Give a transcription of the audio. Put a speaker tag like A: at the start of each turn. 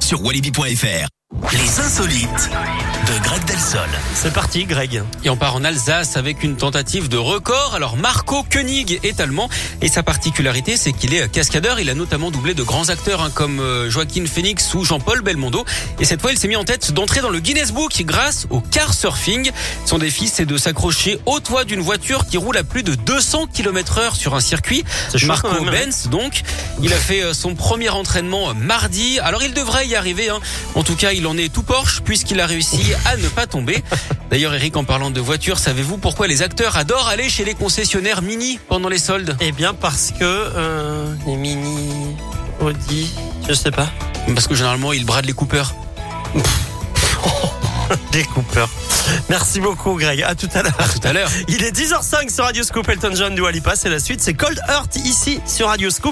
A: sur walibi.fr. Les insolites de Greg
B: C'est parti, Greg.
C: Et on part en Alsace avec une tentative de record. Alors Marco Koenig est allemand et sa particularité c'est qu'il est cascadeur. Il a notamment doublé de grands acteurs hein, comme euh, Joaquin Phoenix ou Jean-Paul Belmondo. Et cette fois il s'est mis en tête d'entrer dans le Guinness Book grâce au car surfing. Son défi c'est de s'accrocher au toit d'une voiture qui roule à plus de 200 km heure sur un circuit. Marco
B: hein.
C: Benz donc. Il a fait euh, son premier entraînement euh, mardi. Alors il devrait y arriver. hein. En tout cas il en est tout Porsche puisqu'il a réussi à ne pas tomber. D'ailleurs Eric en parlant de voiture, savez-vous pourquoi les acteurs adorent aller chez les concessionnaires Mini pendant les soldes?
B: Eh bien, parce que euh, les mini Audi, je sais pas.
C: Parce que généralement ils bradent les coupeurs.
B: Des coupeurs. Merci beaucoup, Greg. À tout à l'heure.
C: Tout à l'heure.
B: Il est 10h05 sur Radio Scoop. Elton John du Alipa. C'est la suite. C'est Cold Heart ici sur Radio Scoop.